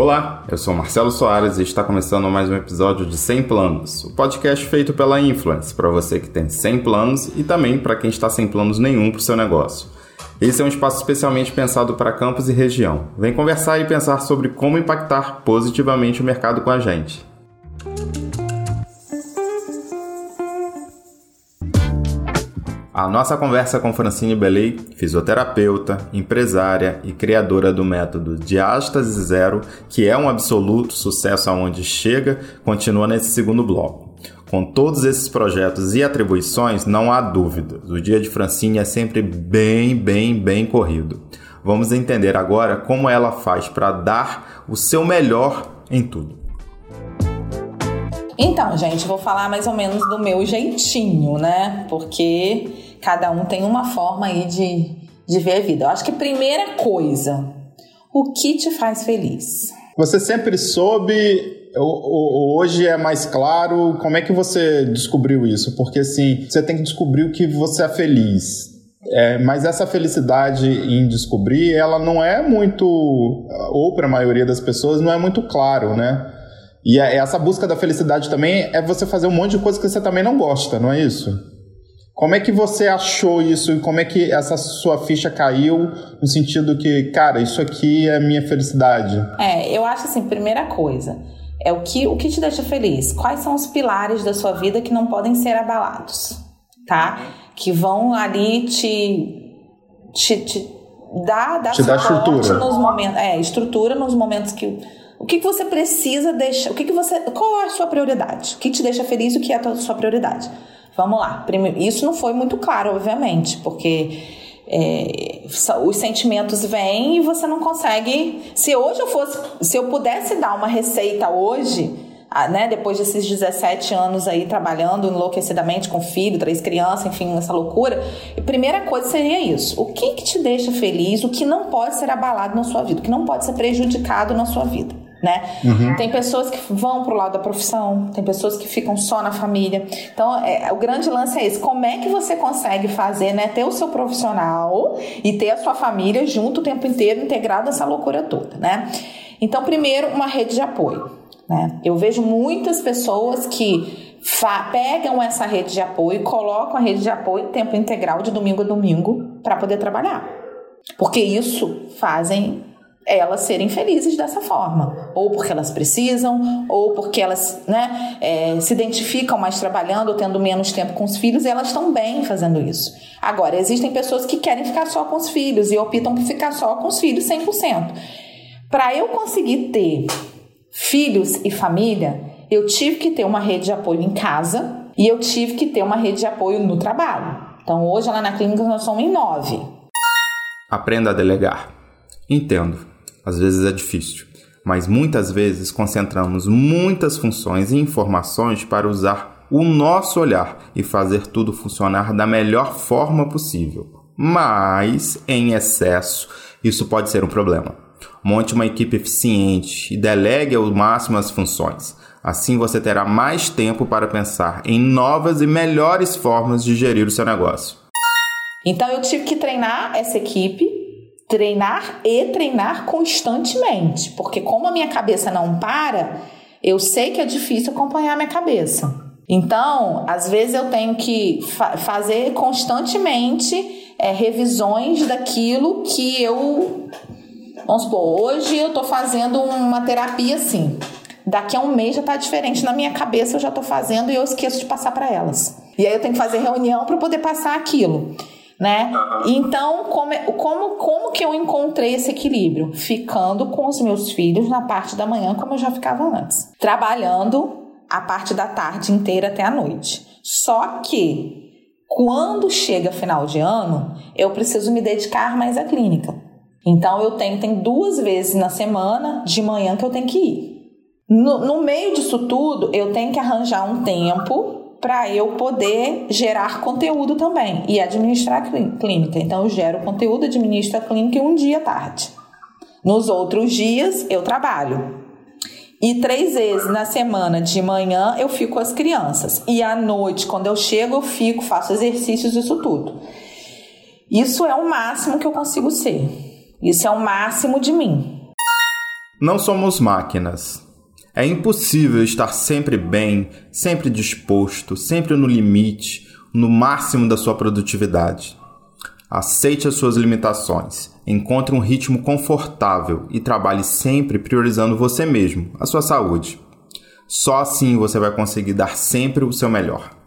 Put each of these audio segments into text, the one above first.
Olá, eu sou Marcelo Soares e está começando mais um episódio de 100 Planos, o podcast feito pela Influence, para você que tem 100 planos e também para quem está sem planos nenhum para o seu negócio. Esse é um espaço especialmente pensado para campus e região. Vem conversar e pensar sobre como impactar positivamente o mercado com a gente. A nossa conversa com Francine Belei, fisioterapeuta, empresária e criadora do método Diástase Zero, que é um absoluto sucesso aonde chega, continua nesse segundo bloco. Com todos esses projetos e atribuições, não há dúvidas. O dia de Francine é sempre bem, bem, bem corrido. Vamos entender agora como ela faz para dar o seu melhor em tudo. Então, gente, vou falar mais ou menos do meu jeitinho, né? Porque cada um tem uma forma aí de, de ver a vida. Eu acho que primeira coisa, o que te faz feliz? Você sempre soube hoje é mais claro. Como é que você descobriu isso? Porque assim, você tem que descobrir o que você é feliz. É, mas essa felicidade em descobrir, ela não é muito, ou para a maioria das pessoas, não é muito claro, né? E essa busca da felicidade também é você fazer um monte de coisa que você também não gosta, não é isso? Como é que você achou isso e como é que essa sua ficha caiu no sentido que, cara, isso aqui é minha felicidade? É, eu acho assim, primeira coisa, é o que o que te deixa feliz. Quais são os pilares da sua vida que não podem ser abalados, tá? Que vão ali te te, te dar, dar te dá estrutura nos momentos, é, estrutura nos momentos que o que, que você precisa deixar, o que, que você, qual é a sua prioridade? O que te deixa feliz, o que é a sua prioridade? Vamos lá. Isso não foi muito claro, obviamente, porque é, os sentimentos vêm e você não consegue. Se hoje eu fosse, se eu pudesse dar uma receita hoje, né, depois desses 17 anos aí trabalhando enlouquecidamente com filho, três crianças, enfim, essa loucura, a primeira coisa seria isso. O que, que te deixa feliz, o que não pode ser abalado na sua vida, o que não pode ser prejudicado na sua vida né? Uhum. Tem pessoas que vão pro lado da profissão, tem pessoas que ficam só na família. Então, é, o grande lance é esse: como é que você consegue fazer, né? Ter o seu profissional e ter a sua família junto o tempo inteiro, integrado essa loucura toda, né? Então, primeiro, uma rede de apoio. Né? Eu vejo muitas pessoas que pegam essa rede de apoio e colocam a rede de apoio tempo integral de domingo a domingo para poder trabalhar. Porque isso fazem elas serem felizes dessa forma. Ou porque elas precisam, ou porque elas né, é, se identificam mais trabalhando ou tendo menos tempo com os filhos, e elas estão bem fazendo isso. Agora, existem pessoas que querem ficar só com os filhos e optam por ficar só com os filhos 100%. Para eu conseguir ter filhos e família, eu tive que ter uma rede de apoio em casa e eu tive que ter uma rede de apoio no trabalho. Então, hoje lá na clínica nós somos em nove. Aprenda a delegar. Entendo às vezes é difícil, mas muitas vezes concentramos muitas funções e informações para usar o nosso olhar e fazer tudo funcionar da melhor forma possível. Mas, em excesso, isso pode ser um problema. Monte uma equipe eficiente e delegue ao máximo as funções. Assim você terá mais tempo para pensar em novas e melhores formas de gerir o seu negócio. Então eu tive que treinar essa equipe treinar e treinar constantemente, porque como a minha cabeça não para, eu sei que é difícil acompanhar a minha cabeça. Então, às vezes eu tenho que fa fazer constantemente é, revisões daquilo que eu. Vamos supor, hoje eu estou fazendo uma terapia assim. Daqui a um mês já está diferente na minha cabeça, eu já estou fazendo e eu esqueço de passar para elas. E aí eu tenho que fazer reunião para poder passar aquilo né? Uhum. Então, como, como, como que eu encontrei esse equilíbrio? Ficando com os meus filhos na parte da manhã, como eu já ficava antes. Trabalhando a parte da tarde inteira até a noite. Só que, quando chega final de ano, eu preciso me dedicar mais à clínica. Então, eu tenho, tem duas vezes na semana, de manhã, que eu tenho que ir. No, no meio disso tudo, eu tenho que arranjar um tempo para eu poder gerar conteúdo também e administrar a clínica. Então, eu gero conteúdo, administro a clínica em um dia à tarde. Nos outros dias, eu trabalho. E três vezes na semana, de manhã, eu fico com as crianças. E à noite, quando eu chego, eu fico, faço exercícios, isso tudo. Isso é o máximo que eu consigo ser. Isso é o máximo de mim. Não somos máquinas. É impossível estar sempre bem, sempre disposto, sempre no limite, no máximo da sua produtividade. Aceite as suas limitações, encontre um ritmo confortável e trabalhe sempre priorizando você mesmo, a sua saúde. Só assim você vai conseguir dar sempre o seu melhor.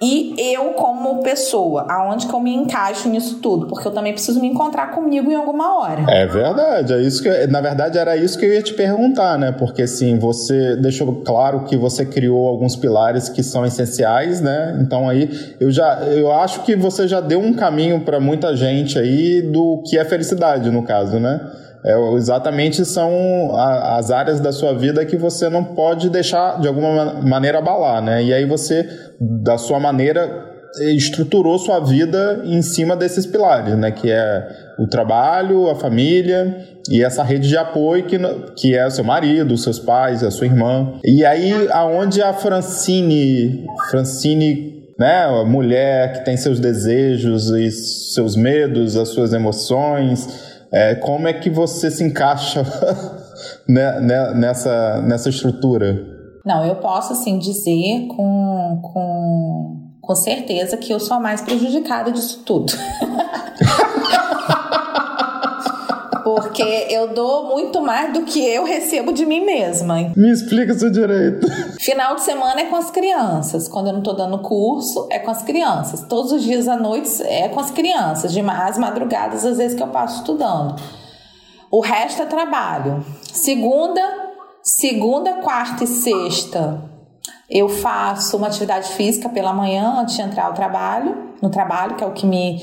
E eu, como pessoa, aonde que eu me encaixo nisso tudo? Porque eu também preciso me encontrar comigo em alguma hora. É verdade, é isso que, na verdade, era isso que eu ia te perguntar, né? Porque assim, você deixou claro que você criou alguns pilares que são essenciais, né? Então aí eu já eu acho que você já deu um caminho para muita gente aí do que é felicidade, no caso, né? É, exatamente são a, as áreas da sua vida que você não pode deixar de alguma maneira abalar, né? E aí você, da sua maneira, estruturou sua vida em cima desses pilares, né? Que é o trabalho, a família e essa rede de apoio que, que é seu marido, seus pais, a sua irmã. E aí, aonde a Francine, Francine né, a mulher que tem seus desejos e seus medos, as suas emoções, é, como é que você se encaixa né, né, nessa, nessa estrutura? Não, eu posso assim dizer com, com, com certeza que eu sou a mais prejudicada disso tudo. Porque eu dou muito mais do que eu recebo de mim mesma. Me explica seu direito. Final de semana é com as crianças. Quando eu não tô dando curso, é com as crianças. Todos os dias à noite é com as crianças. De as madrugadas, às vezes que eu passo estudando. O resto é trabalho. Segunda, segunda, quarta e sexta eu faço uma atividade física pela manhã antes de entrar ao trabalho, no trabalho, que é o que me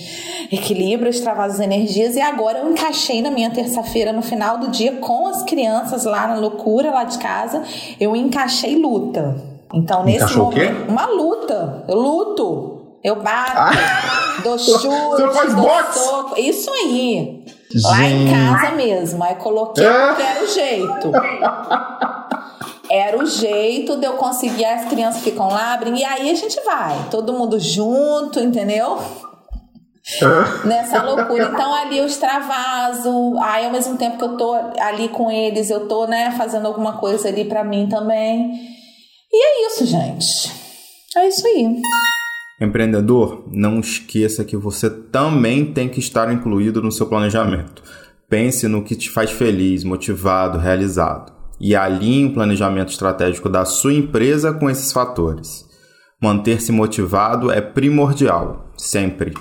equilibra, extravasa as energias. E agora eu encaixei na minha terça-feira, no final do dia, com as crianças lá na loucura, lá de casa, eu encaixei luta. Então, nesse Encaixou momento, uma luta. Eu luto. Eu bato, ah. dou chute, Você faz dou boxe? soco. Isso aí. Gente. Lá em casa mesmo. Aí coloquei é. o que era o jeito. Era o jeito de eu conseguir, as crianças ficam lá, e aí a gente vai, todo mundo junto, entendeu? Nessa loucura. Então ali eu extravaso, aí ao mesmo tempo que eu tô ali com eles, eu tô, né, fazendo alguma coisa ali para mim também. E é isso, gente. É isso aí. Empreendedor, não esqueça que você também tem que estar incluído no seu planejamento. Pense no que te faz feliz, motivado, realizado e alinhe o planejamento estratégico da sua empresa com esses fatores. Manter-se motivado é primordial, sempre.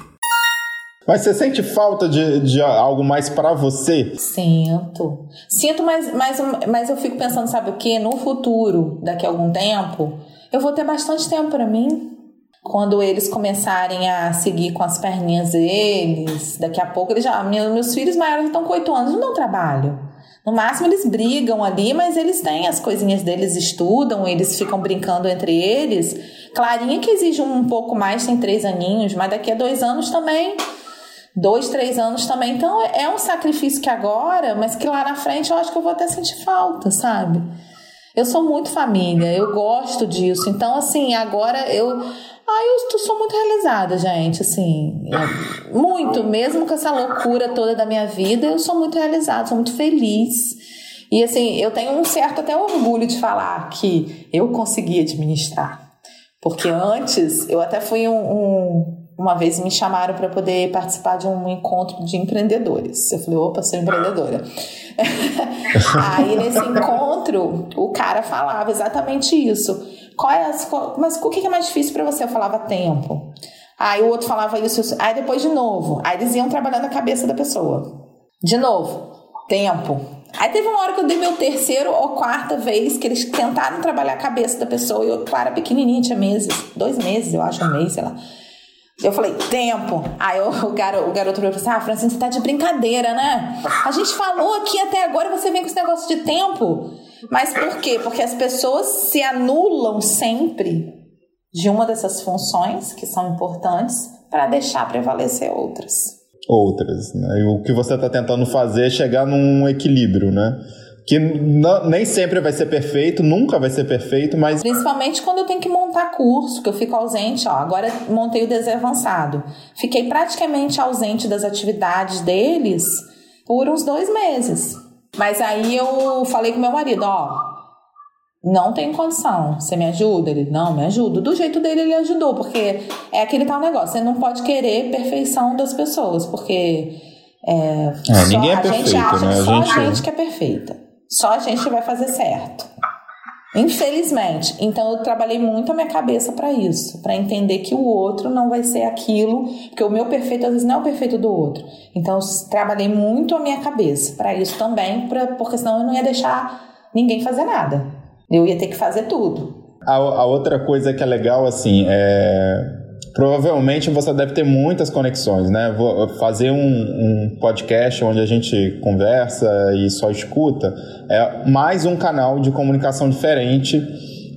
Mas você sente falta de, de algo mais para você? Sinto. Sinto, mas, mas, mas eu fico pensando, sabe o que? No futuro, daqui a algum tempo, eu vou ter bastante tempo para mim. Quando eles começarem a seguir com as perninhas deles, daqui a pouco eles já. Meus filhos maiores estão com 8 anos, não dão trabalho. No máximo eles brigam ali, mas eles têm as coisinhas deles, estudam, eles ficam brincando entre eles. Clarinha que exige um pouco mais, tem três aninhos, mas daqui a dois anos também, dois, três anos também. Então é um sacrifício que agora, mas que lá na frente eu acho que eu vou até sentir falta, sabe? Eu sou muito família, eu gosto disso. Então, assim, agora eu ah, eu sou muito realizada, gente, assim, muito, mesmo com essa loucura toda da minha vida, eu sou muito realizada, sou muito feliz. E assim, eu tenho um certo até orgulho de falar que eu consegui administrar. Porque antes, eu até fui um, um uma vez me chamaram para poder participar de um encontro de empreendedores. Eu falei, opa, sou empreendedora. Aí nesse encontro, o cara falava exatamente isso. Qual é as, mas o que é mais difícil para você? Eu falava tempo. Aí o outro falava isso. Aí depois de novo. Aí eles iam trabalhando a cabeça da pessoa. De novo, tempo. Aí teve uma hora que eu dei meu terceiro ou quarta vez que eles tentaram trabalhar a cabeça da pessoa. E eu, claro, pequenininha, tinha meses, dois meses, eu acho, um mês, sei lá. Eu falei, tempo. Aí o, garoto, o garoto falou assim: Ah, Francine, você tá de brincadeira, né? A gente falou aqui até agora, você vem com esse negócio de tempo. Mas por quê? Porque as pessoas se anulam sempre de uma dessas funções que são importantes para deixar prevalecer outras. Outras, né? E o que você está tentando fazer é chegar num equilíbrio, né? Que não, nem sempre vai ser perfeito, nunca vai ser perfeito, mas. Principalmente quando eu tenho que montar curso, que eu fico ausente, ó. Agora montei o desenho avançado. Fiquei praticamente ausente das atividades deles por uns dois meses. Mas aí eu falei com meu marido, ó, não tem condição, você me ajuda? Ele, não, me ajuda. Do jeito dele ele ajudou, porque é aquele tal negócio, você não pode querer perfeição das pessoas, porque é, é, ninguém é perfeito, gente acha né? que só a gente... a gente que é perfeita. Só a gente vai fazer certo. Infelizmente. Então eu trabalhei muito a minha cabeça para isso, para entender que o outro não vai ser aquilo, porque o meu perfeito às vezes não é o perfeito do outro. Então eu trabalhei muito a minha cabeça para isso também, pra, porque senão eu não ia deixar ninguém fazer nada. Eu ia ter que fazer tudo. A, a outra coisa que é legal assim é provavelmente você deve ter muitas conexões, né? Fazer um, um, podcast onde a gente conversa e só escuta é mais um canal de comunicação diferente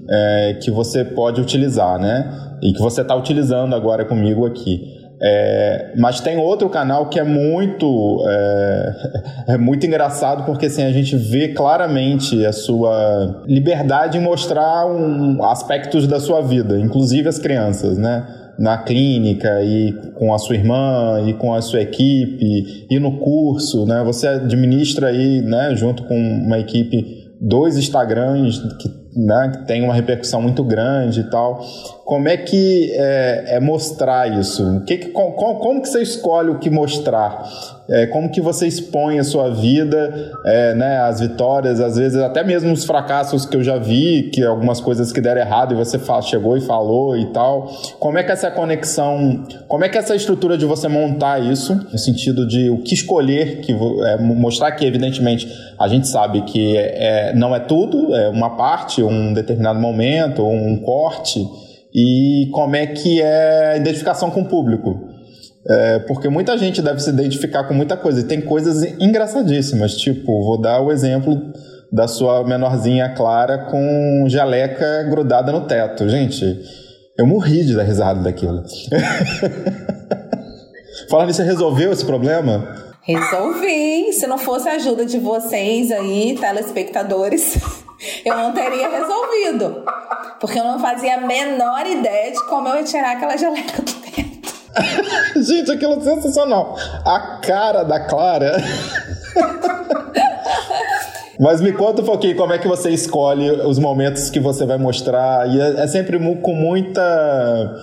é, que você pode utilizar, né? E que você está utilizando agora comigo aqui. É, mas tem outro canal que é muito é, é, muito engraçado porque assim a gente vê claramente a sua liberdade em mostrar um, aspectos da sua vida, inclusive as crianças, né? Na clínica e com a sua irmã e com a sua equipe e no curso, né? Você administra aí, né, junto com uma equipe dois Instagrams que, né, que tem uma repercussão muito grande e tal. Como é que é, é mostrar isso? Que, que, como, como que você escolhe o que mostrar? É, como que você expõe a sua vida, é, né, as vitórias, às vezes até mesmo os fracassos que eu já vi, que algumas coisas que deram errado e você chegou e falou e tal. Como é que essa conexão, como é que essa estrutura de você montar isso, no sentido de o que escolher, que é, mostrar que evidentemente a gente sabe que é, não é tudo, é uma parte, um determinado momento, um corte, e como é que é a identificação com o público. É, porque muita gente deve se identificar com muita coisa. E tem coisas engraçadíssimas. Tipo, vou dar o exemplo da sua menorzinha Clara com jaleca grudada no teto. Gente, eu morri de dar risada daquilo. Falando nisso, você resolveu esse problema? Resolvi. Se não fosse a ajuda de vocês aí, telespectadores, eu não teria resolvido. Porque eu não fazia a menor ideia de como eu ia tirar aquela jaleca do teto. Gente, aquilo é sensacional. A cara da Clara. Mas me conta um pouquinho como é que você escolhe os momentos que você vai mostrar. E é, é sempre com muita.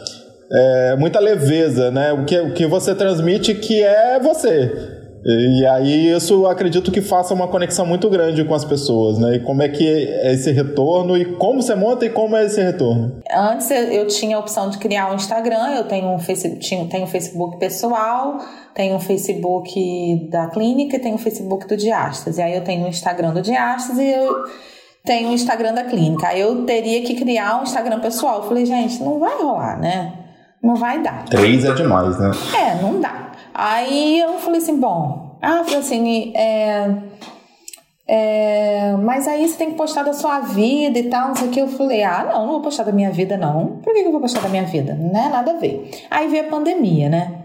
É, muita leveza, né? O que, o que você transmite que é você. E aí isso acredito que faça uma conexão muito grande com as pessoas, né? E como é que é esse retorno e como você monta e como é esse retorno? Antes eu tinha a opção de criar um Instagram, eu tenho um Facebook, tenho um Facebook pessoal, tenho um Facebook da clínica e tenho um Facebook do Diastas. E aí eu tenho o Instagram do Diastas e eu tenho o Instagram da clínica. Aí eu teria que criar um Instagram pessoal. Eu falei, gente, não vai rolar, né? Não vai dar. Três é demais, né? É, não dá. Aí eu falei assim, bom, ah, Francine, é, é, mas aí você tem que postar da sua vida e tal, não sei o que. Eu falei, ah, não, não vou postar da minha vida, não. Por que eu vou postar da minha vida? Não é nada a ver. Aí veio a pandemia, né?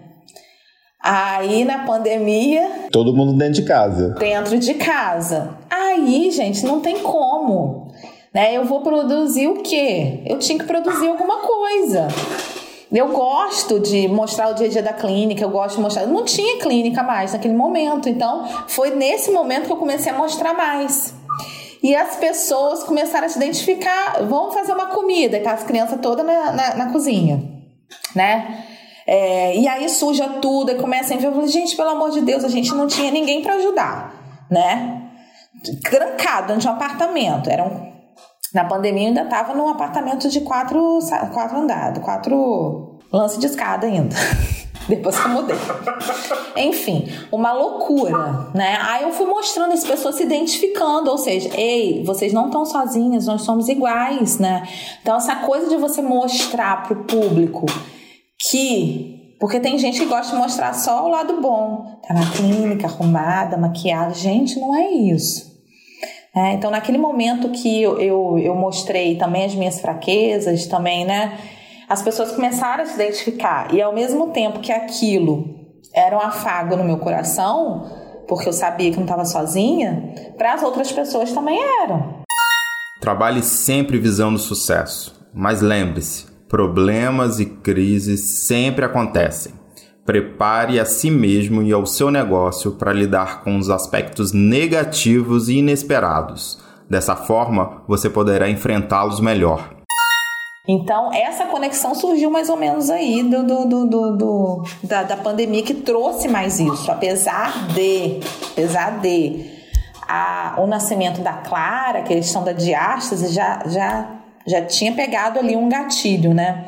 Aí na pandemia. Todo mundo dentro de casa. Dentro de casa. Aí, gente, não tem como. Né? Eu vou produzir o quê? Eu tinha que produzir alguma coisa. Eu gosto de mostrar o dia a dia da clínica, eu gosto de mostrar. Não tinha clínica mais naquele momento, então foi nesse momento que eu comecei a mostrar mais. E as pessoas começaram a se identificar, vamos fazer uma comida, e tá as crianças todas na, na, na cozinha, né? É, e aí suja tudo, e começa a enviar, gente, pelo amor de Deus, a gente não tinha ninguém para ajudar, né? Trancado dentro de um apartamento, eram na pandemia eu ainda estava num apartamento de quatro, quatro andares, quatro lance de escada ainda. Depois que eu mudei. Enfim, uma loucura, né? Aí eu fui mostrando as pessoas se identificando, ou seja, ei, vocês não estão sozinhas, nós somos iguais, né? Então, essa coisa de você mostrar para o público que porque tem gente que gosta de mostrar só o lado bom. Tá na clínica, arrumada, maquiada. Gente, não é isso. É, então, naquele momento que eu, eu, eu, mostrei também as minhas fraquezas, também, né? As pessoas começaram a se identificar. E ao mesmo tempo que aquilo era um afago no meu coração, porque eu sabia que não estava sozinha, para as outras pessoas também eram. Trabalhe sempre visando sucesso. Mas lembre-se, problemas e crises sempre acontecem. Prepare a si mesmo e ao seu negócio para lidar com os aspectos negativos e inesperados. Dessa forma, você poderá enfrentá-los melhor. Então, essa conexão surgiu mais ou menos aí do, do, do, do, da, da pandemia que trouxe mais isso, apesar de, apesar de a, o nascimento da Clara, a questão da diástase, já, já, já tinha pegado ali um gatilho, né?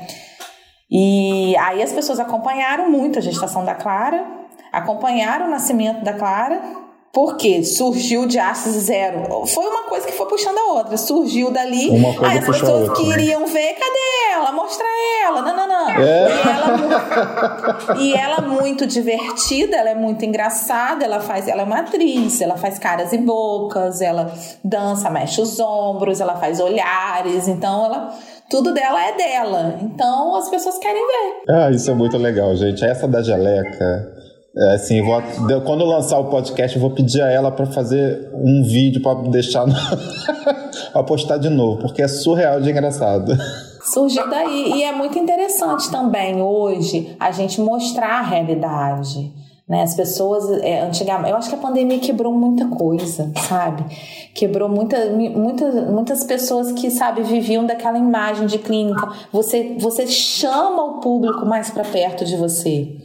E aí as pessoas acompanharam muito a gestação da Clara, acompanharam o nascimento da Clara, porque surgiu de Axis Zero. Foi uma coisa que foi puxando a outra. Surgiu dali. Aí as pessoas outra, né? queriam ver, É. E, ela, e ela muito divertida, ela é muito engraçada, ela faz, ela é uma atriz, ela faz caras e bocas, ela dança, mexe os ombros, ela faz olhares, então ela tudo dela é dela. Então as pessoas querem ver. Ah, isso é muito legal, gente. Essa da geleca. É, assim, vou, quando lançar o podcast, eu vou pedir a ela para fazer um vídeo para deixar no, pra postar de novo, porque é surreal de engraçado. Surgiu daí. E é muito interessante também hoje a gente mostrar a realidade. Né? As pessoas, é, antigamente, eu acho que a pandemia quebrou muita coisa, sabe? Quebrou muita, muita, muitas pessoas que, sabe, viviam daquela imagem de clínica. Você, você chama o público mais para perto de você.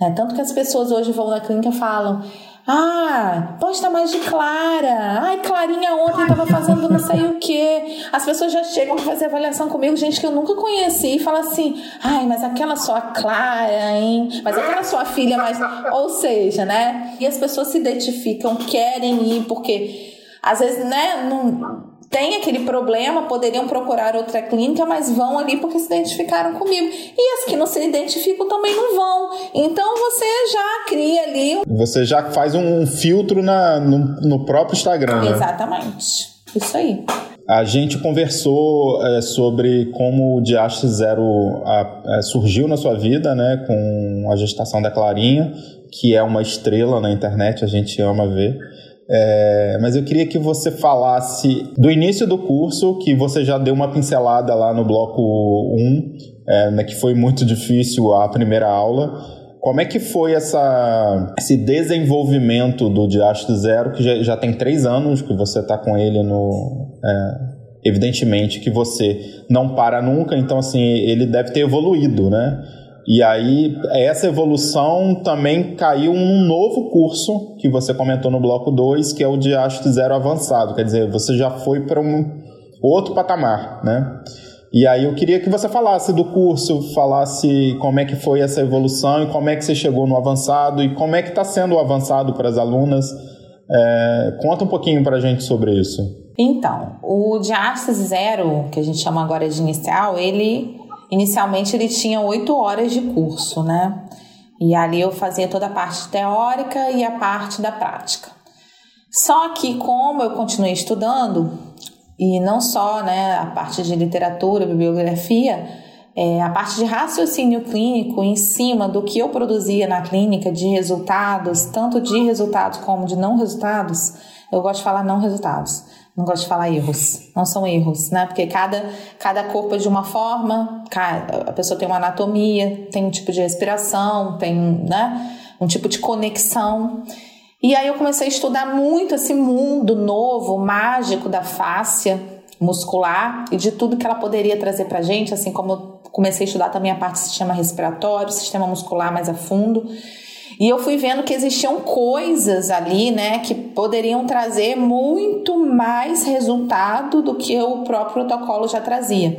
Né? Tanto que as pessoas hoje vão na clínica e falam. Ah, posta mais de Clara. Ai, Clarinha ontem tava fazendo não sei o quê. As pessoas já chegam pra fazer avaliação comigo, gente que eu nunca conheci, e fala assim: ai, mas aquela sua Clara, hein? Mas aquela sua filha, mas. Ou seja, né? E as pessoas se identificam, querem ir, porque às vezes, né, não tem aquele problema, poderiam procurar outra clínica, mas vão ali porque se identificaram comigo. E as que não se identificam também não vão. Então você já cria ali. Você já faz um filtro na, no, no próprio Instagram. Né? Exatamente. Isso aí. A gente conversou é, sobre como o Diaste Zero a, é, surgiu na sua vida, né, com a gestação da Clarinha, que é uma estrela na internet, a gente ama ver. É, mas eu queria que você falasse do início do curso, que você já deu uma pincelada lá no bloco 1, é, né, que foi muito difícil a primeira aula. Como é que foi essa, esse desenvolvimento do Diastro Zero, que já, já tem três anos que você está com ele no... É, evidentemente que você não para nunca, então assim, ele deve ter evoluído, né? E aí, essa evolução também caiu um novo curso que você comentou no bloco 2, que é o de Ast Zero Avançado. Quer dizer, você já foi para um outro patamar, né? E aí eu queria que você falasse do curso, falasse como é que foi essa evolução e como é que você chegou no avançado e como é que está sendo o avançado para as alunas. É, conta um pouquinho para a gente sobre isso. Então, o Diástase Zero, que a gente chama agora de inicial, ele Inicialmente ele tinha oito horas de curso, né? E ali eu fazia toda a parte teórica e a parte da prática. Só que como eu continuei estudando, e não só né, a parte de literatura, bibliografia, é, a parte de raciocínio clínico em cima do que eu produzia na clínica de resultados, tanto de resultados como de não resultados, eu gosto de falar não resultados não gosto de falar erros, não são erros, né? Porque cada, cada corpo é de uma forma, a pessoa tem uma anatomia, tem um tipo de respiração, tem né, um tipo de conexão. E aí eu comecei a estudar muito esse mundo novo, mágico da fáscia muscular e de tudo que ela poderia trazer pra gente, assim como eu comecei a estudar também a parte do sistema respiratório, sistema muscular mais a fundo. E eu fui vendo que existiam coisas ali, né, que poderiam trazer muito mais resultado do que o próprio protocolo já trazia.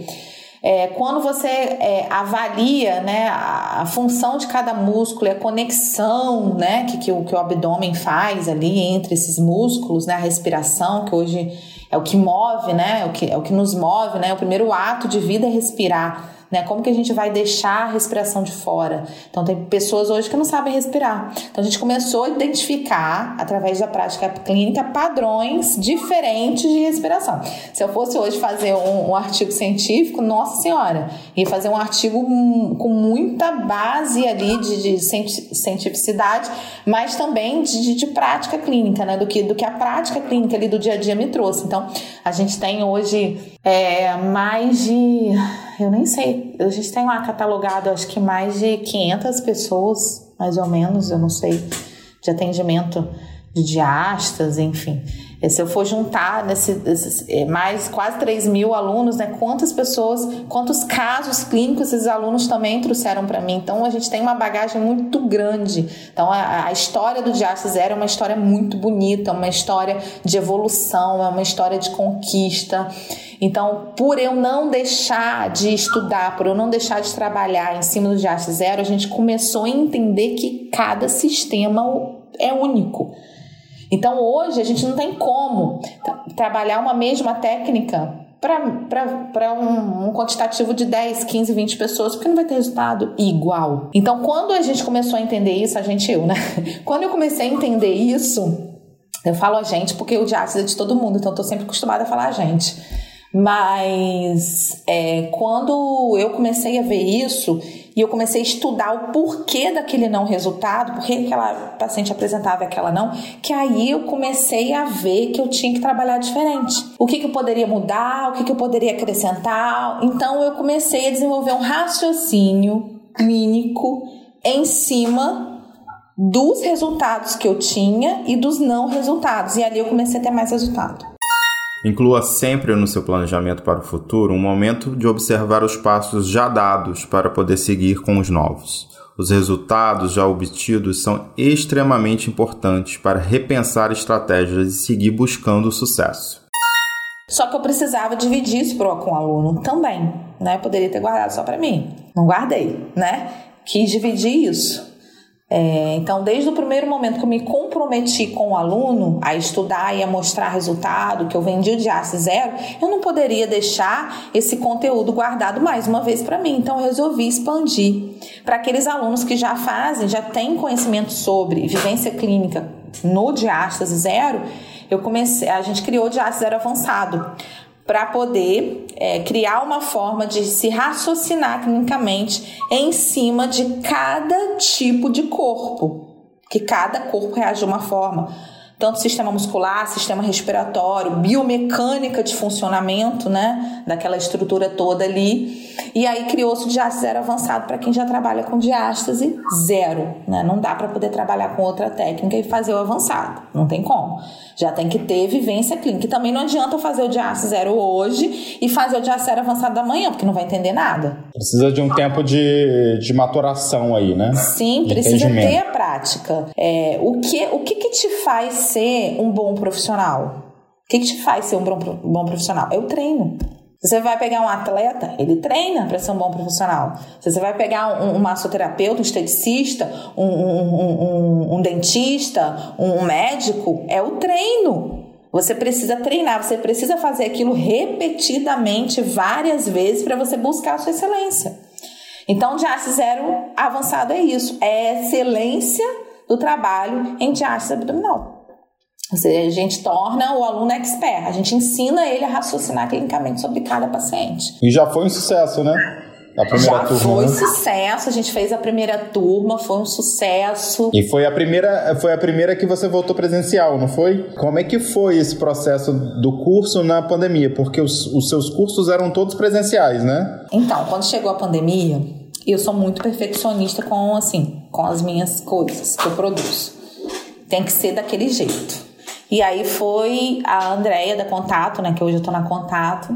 É, quando você é, avalia né, a, a, função de cada músculo e a conexão né, que, que, o, que o abdômen faz ali entre esses músculos, né, a respiração, que hoje é o que move, né, é o que, é o que nos move, né, o primeiro ato de vida é respirar né? Como que a gente vai deixar a respiração de fora? Então tem pessoas hoje que não sabem respirar. Então a gente começou a identificar através da prática clínica padrões diferentes de respiração. Se eu fosse hoje fazer um, um artigo científico, nossa senhora, ia fazer um artigo com muita base ali de, de cientificidade, mas também de, de, prática clínica, né? Do que, do que a prática clínica ali do dia a dia me trouxe. Então a gente tem hoje é, mais de eu nem sei, a gente tem lá catalogado acho que mais de 500 pessoas, mais ou menos, eu não sei, de atendimento de diastas, enfim. É, se eu for juntar nesse, é, mais quase 3 mil alunos, né, quantas pessoas, quantos casos clínicos esses alunos também trouxeram para mim. Então, a gente tem uma bagagem muito grande. Então, a, a história do Diasta Zero é uma história muito bonita, uma história de evolução, é uma história de conquista. Então, por eu não deixar de estudar, por eu não deixar de trabalhar em cima do Diasta Zero, a gente começou a entender que cada sistema é único. Então hoje a gente não tem como trabalhar uma mesma técnica para um, um, quantitativo de 10, 15, 20 pessoas, porque não vai ter resultado igual. Então, quando a gente começou a entender isso, a gente, eu, né? Quando eu comecei a entender isso, eu falo a gente porque o diástase é de todo mundo, então eu tô sempre acostumada a falar a gente. Mas é, quando eu comecei a ver isso, e eu comecei a estudar o porquê daquele não resultado, por que aquela paciente apresentava aquela não, que aí eu comecei a ver que eu tinha que trabalhar diferente. O que, que eu poderia mudar, o que, que eu poderia acrescentar. Então eu comecei a desenvolver um raciocínio clínico em cima dos resultados que eu tinha e dos não resultados. E ali eu comecei a ter mais resultado. Inclua sempre no seu planejamento para o futuro um momento de observar os passos já dados para poder seguir com os novos. Os resultados já obtidos são extremamente importantes para repensar estratégias e seguir buscando o sucesso. Só que eu precisava dividir isso com o aluno também, né? Eu poderia ter guardado só para mim. Não guardei, né? Quis dividir isso. É, então, desde o primeiro momento que eu me comprometi com o aluno a estudar e a mostrar resultado, que eu vendi o Diace Zero, eu não poderia deixar esse conteúdo guardado mais uma vez para mim. Então, eu resolvi expandir para aqueles alunos que já fazem, já têm conhecimento sobre vivência clínica no Diástase Zero. Eu comecei, a gente criou o Diástase Zero avançado para poder é, criar uma forma de se raciocinar clinicamente em cima de cada tipo de corpo, que cada corpo reage de uma forma tanto sistema muscular, sistema respiratório, biomecânica de funcionamento, né, daquela estrutura toda ali. E aí criou-se o diástase zero avançado para quem já trabalha com diástase zero, né? Não dá para poder trabalhar com outra técnica e fazer o avançado, não tem como. Já tem que ter vivência clínica. E também não adianta fazer o diástase zero hoje e fazer o diástase zero avançado amanhã, porque não vai entender nada. Precisa de um tempo de, de maturação aí, né? Sim, de precisa ter a prática. É, o que, o que, que te faz ser um bom profissional? O que, que te faz ser um bom, bom profissional? É o treino. Se você vai pegar um atleta, ele treina para ser um bom profissional. Se você vai pegar um, um massoterapeuta, um esteticista, um, um, um dentista, um médico, é o treino. Você precisa treinar, você precisa fazer aquilo repetidamente, várias vezes, para você buscar a sua excelência. Então, diástase zero avançado é isso, é excelência do trabalho em diástase abdominal. A gente torna o aluno expert, a gente ensina ele a raciocinar clinicamente sobre cada paciente. E já foi um sucesso, né? A primeira Já turma, foi né? sucesso, a gente fez a primeira turma, foi um sucesso. E foi a primeira, foi a primeira que você voltou presencial, não foi? Como é que foi esse processo do curso na pandemia? Porque os, os seus cursos eram todos presenciais, né? Então, quando chegou a pandemia, eu sou muito perfeccionista com assim, com as minhas coisas que eu produzo. Tem que ser daquele jeito. E aí foi a Andrea da Contato, né, que hoje eu tô na Contato.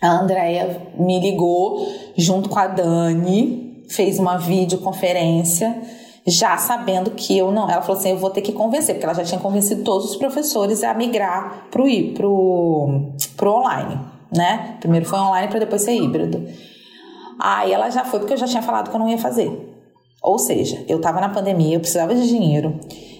A Andrea me ligou junto com a Dani, fez uma videoconferência, já sabendo que eu não. Ela falou assim: eu vou ter que convencer, porque ela já tinha convencido todos os professores a migrar pro, pro, pro online, né? Primeiro foi online para depois ser híbrido. Aí ela já foi porque eu já tinha falado que eu não ia fazer. Ou seja, eu tava na pandemia, eu precisava de dinheiro.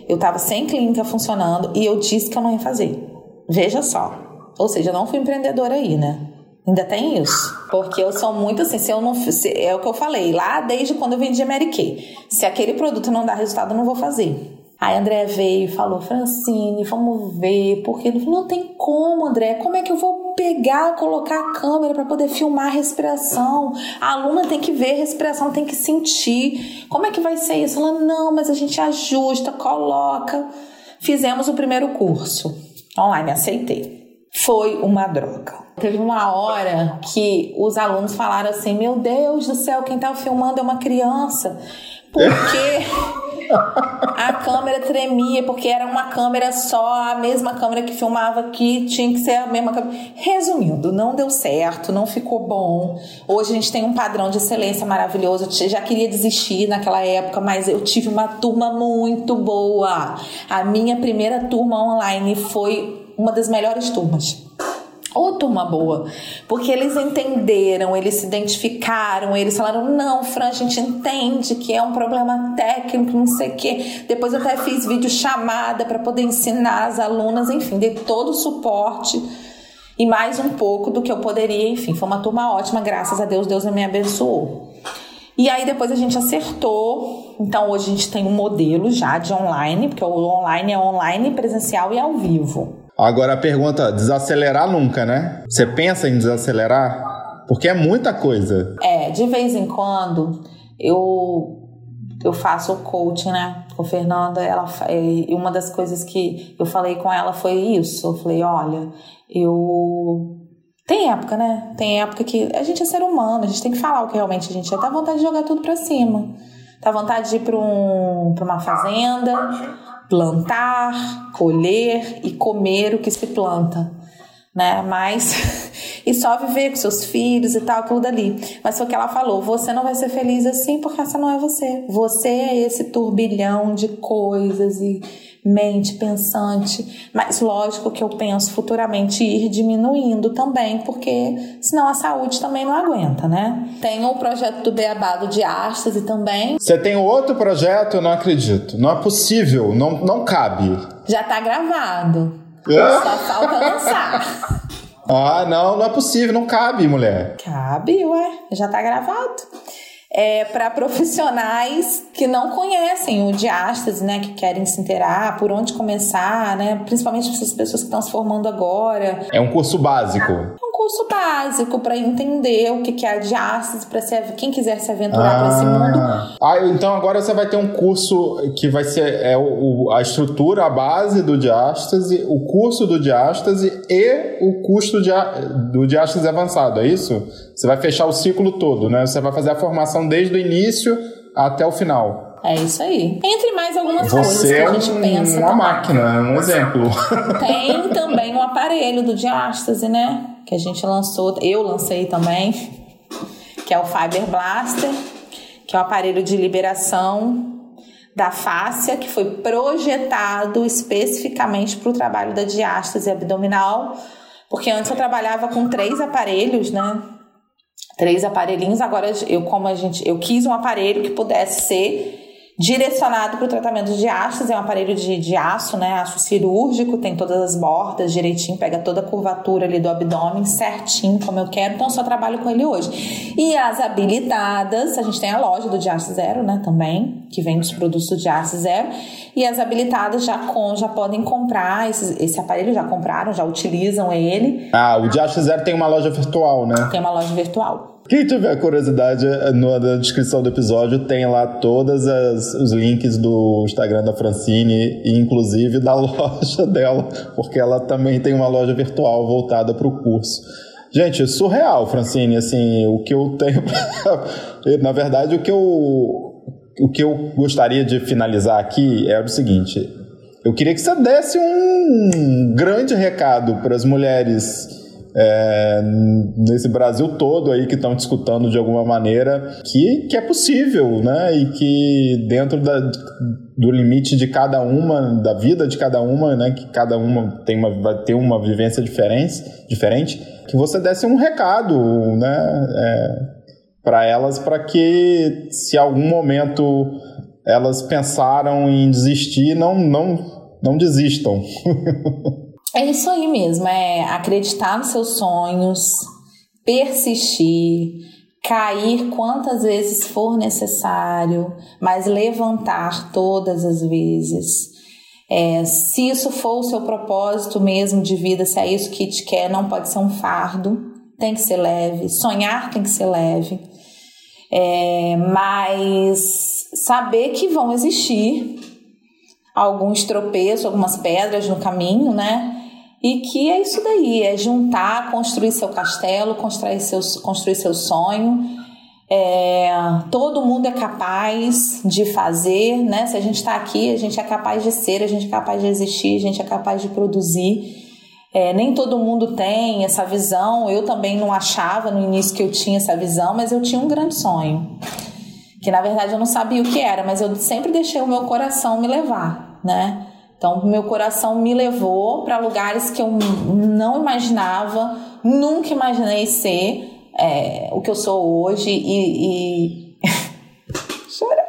Eu estava sem clínica funcionando e eu disse que eu não ia fazer. Veja só. Ou seja, eu não fui empreendedora aí, né? Ainda tem isso. Porque eu sou muito assim, se eu não. Se, é o que eu falei lá desde quando eu vendi Mary Kay. Se aquele produto não dá resultado, eu não vou fazer. Aí André veio e falou: Francine, vamos ver. Porque ele falou: não tem como, André. Como é que eu vou pegar, colocar a câmera para poder filmar a respiração? A aluna tem que ver a respiração, tem que sentir. Como é que vai ser isso? Ela: não, mas a gente ajusta, coloca. Fizemos o primeiro curso online, aceitei. Foi uma droga. Teve uma hora que os alunos falaram assim: Meu Deus do céu, quem tá filmando é uma criança Porque a câmera tremia, porque era uma câmera só, a mesma câmera que filmava aqui, tinha que ser a mesma câmera. Resumindo, não deu certo, não ficou bom. Hoje a gente tem um padrão de excelência maravilhoso. Eu já queria desistir naquela época, mas eu tive uma turma muito boa. A minha primeira turma online foi uma das melhores turmas. Ô, turma boa, porque eles entenderam, eles se identificaram, eles falaram: não, Fran, a gente entende que é um problema técnico, não sei o quê. Depois eu até fiz vídeo chamada para poder ensinar as alunas, enfim, dei todo o suporte e mais um pouco do que eu poderia, enfim, foi uma turma ótima, graças a Deus, Deus me abençoou. E aí depois a gente acertou. Então hoje a gente tem um modelo já de online, porque o online é online, presencial e ao vivo. Agora a pergunta, desacelerar nunca, né? Você pensa em desacelerar? Porque é muita coisa. É, de vez em quando eu eu faço o coaching, né? Com a Fernanda, ela e uma das coisas que eu falei com ela foi isso. Eu falei, olha, eu tem época, né? Tem época que a gente é ser humano, a gente tem que falar o que realmente a gente é. Tá vontade de jogar tudo pra cima. Tá vontade de ir pra, um, pra uma fazenda plantar, colher e comer o que se planta, né? Mas e só viver com seus filhos e tal, aquilo dali. Mas foi o que ela falou: você não vai ser feliz assim porque essa não é você. Você é esse turbilhão de coisas e mente pensante, mas lógico que eu penso futuramente ir diminuindo também, porque senão a saúde também não aguenta, né? Tem o projeto do Beabado de Astas e também. Você tem outro projeto? Eu não acredito. Não é possível, não, não cabe. Já tá gravado. É? Só falta lançar. Ah, não, não é possível, não cabe, mulher. Cabe, ué, já tá gravado é, para profissionais que não conhecem o diástase, né, que querem se inteirar, por onde começar, né, principalmente essas pessoas que estão se formando agora. É um curso básico. É curso básico para entender o que é a diástase, para quem quiser se aventurar ah. para esse mundo. Ah, então agora você vai ter um curso que vai ser é, o, a estrutura, a base do diástase, o curso do diástase e o custo de, do diástase avançado, é isso? Você vai fechar o ciclo todo, né? Você vai fazer a formação desde o início até o final. É isso aí. Entre mais algumas Você coisas que a gente é um, pensa. Uma também. máquina, um exemplo. Tem também um aparelho do diástase, né? Que a gente lançou, eu lancei também, que é o Fiber Blaster, que é o aparelho de liberação da fáscia, que foi projetado especificamente para o trabalho da diástase abdominal, porque antes eu trabalhava com três aparelhos, né? três aparelhinhos. Agora eu como a gente, eu quis um aparelho que pudesse ser direcionado para o tratamento de diástase, é um aparelho de, de aço, né, aço cirúrgico, tem todas as bordas direitinho, pega toda a curvatura ali do abdômen certinho, como eu quero, então eu só trabalho com ele hoje. E as habilitadas, a gente tem a loja do Diástase Zero, né, também, que vende os produtos do Diástase Zero, e as habilitadas já, com, já podem comprar esse, esse aparelho, já compraram, já utilizam ele. Ah, o Diástase Zero tem uma loja virtual, né? Tem uma loja virtual. Quem tiver curiosidade, na descrição do episódio tem lá todos os links do Instagram da Francine e inclusive da loja dela, porque ela também tem uma loja virtual voltada para o curso. Gente, surreal, Francine, assim, o que eu tenho na verdade, o que eu o que eu gostaria de finalizar aqui é o seguinte, eu queria que você desse um grande recado para as mulheres é, nesse Brasil todo aí que estão discutindo de alguma maneira que, que é possível, né? E que dentro da, do limite de cada uma, da vida de cada uma, né? Que cada uma tem uma, vai ter uma vivência diferente, diferente que você desse um recado, né? É, para elas, para que se algum momento elas pensaram em desistir, não, não, não desistam. É isso aí mesmo, é acreditar nos seus sonhos, persistir, cair quantas vezes for necessário, mas levantar todas as vezes. É, se isso for o seu propósito mesmo de vida, se é isso que te quer, não pode ser um fardo, tem que ser leve. Sonhar tem que ser leve. É, mas saber que vão existir alguns tropeços, algumas pedras no caminho, né? E que é isso daí, é juntar, construir seu castelo, construir seu, construir seu sonho, É, todo mundo é capaz de fazer, né? Se a gente está aqui, a gente é capaz de ser, a gente é capaz de existir, a gente é capaz de produzir. É, nem todo mundo tem essa visão. Eu também não achava no início que eu tinha essa visão, mas eu tinha um grande sonho. Que na verdade eu não sabia o que era, mas eu sempre deixei o meu coração me levar, né? Então, meu coração me levou para lugares que eu não imaginava, nunca imaginei ser é, o que eu sou hoje e. e... Chora.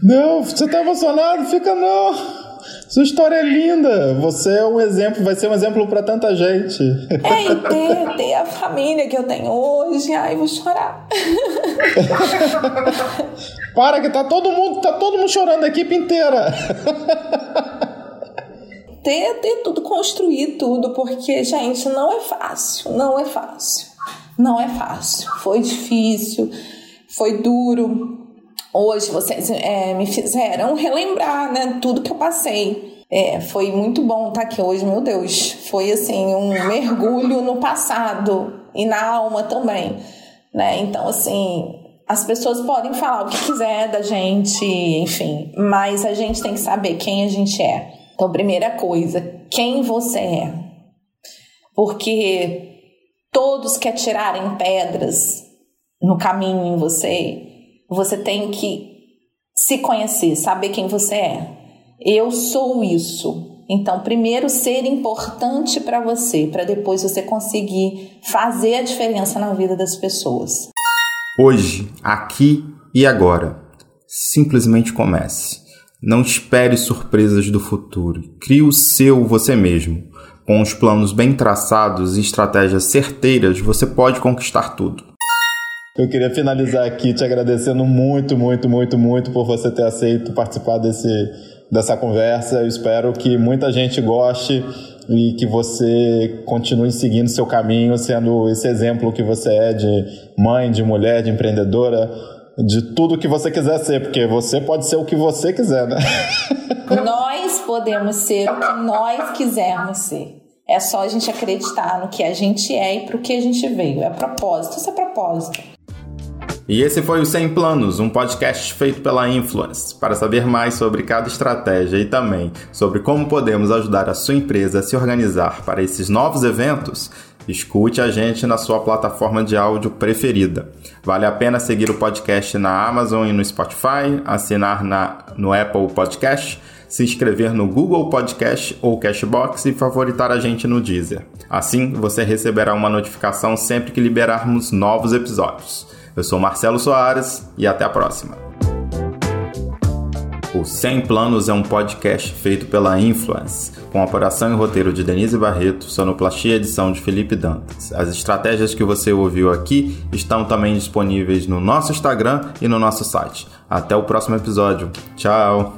Não, você tá emocionado? Fica não. Sua história é linda. Você é um exemplo, vai ser um exemplo para tanta gente. É, e ter, ter a família que eu tenho hoje. Ai, vou chorar. Para que tá todo mundo, tá todo mundo chorando, a equipe inteira. Ter, ter tudo, construir tudo, porque, gente, não é fácil. Não é fácil. Não é fácil. Foi difícil, foi duro hoje vocês é, me fizeram relembrar, né, tudo que eu passei. É, foi muito bom estar aqui hoje, meu Deus. Foi assim um mergulho no passado e na alma também, né? Então assim, as pessoas podem falar o que quiser da gente, enfim, mas a gente tem que saber quem a gente é. Então, primeira coisa, quem você é. Porque todos que atirarem pedras no caminho em você, você tem que se conhecer, saber quem você é. Eu sou isso. Então, primeiro ser importante para você, para depois você conseguir fazer a diferença na vida das pessoas. Hoje, aqui e agora. Simplesmente comece. Não espere surpresas do futuro. Crie o seu você mesmo. Com os planos bem traçados e estratégias certeiras, você pode conquistar tudo. Eu queria finalizar aqui te agradecendo muito, muito, muito, muito por você ter aceito participar desse, dessa conversa. Eu espero que muita gente goste e que você continue seguindo seu caminho, sendo esse exemplo que você é de mãe, de mulher, de empreendedora, de tudo que você quiser ser, porque você pode ser o que você quiser, né? Nós podemos ser o que nós quisermos ser. É só a gente acreditar no que a gente é e para o que a gente veio. É propósito, isso é propósito. E esse foi o 100 Planos, um podcast feito pela Influence. Para saber mais sobre cada estratégia e também sobre como podemos ajudar a sua empresa a se organizar para esses novos eventos, escute a gente na sua plataforma de áudio preferida. Vale a pena seguir o podcast na Amazon e no Spotify, assinar na, no Apple Podcast, se inscrever no Google Podcast ou Cashbox e favoritar a gente no Deezer. Assim, você receberá uma notificação sempre que liberarmos novos episódios. Eu sou Marcelo Soares e até a próxima. O 100 Planos é um podcast feito pela Influence, com apuração e roteiro de Denise Barreto, sonoplastia e edição de Felipe Dantas. As estratégias que você ouviu aqui estão também disponíveis no nosso Instagram e no nosso site. Até o próximo episódio. Tchau!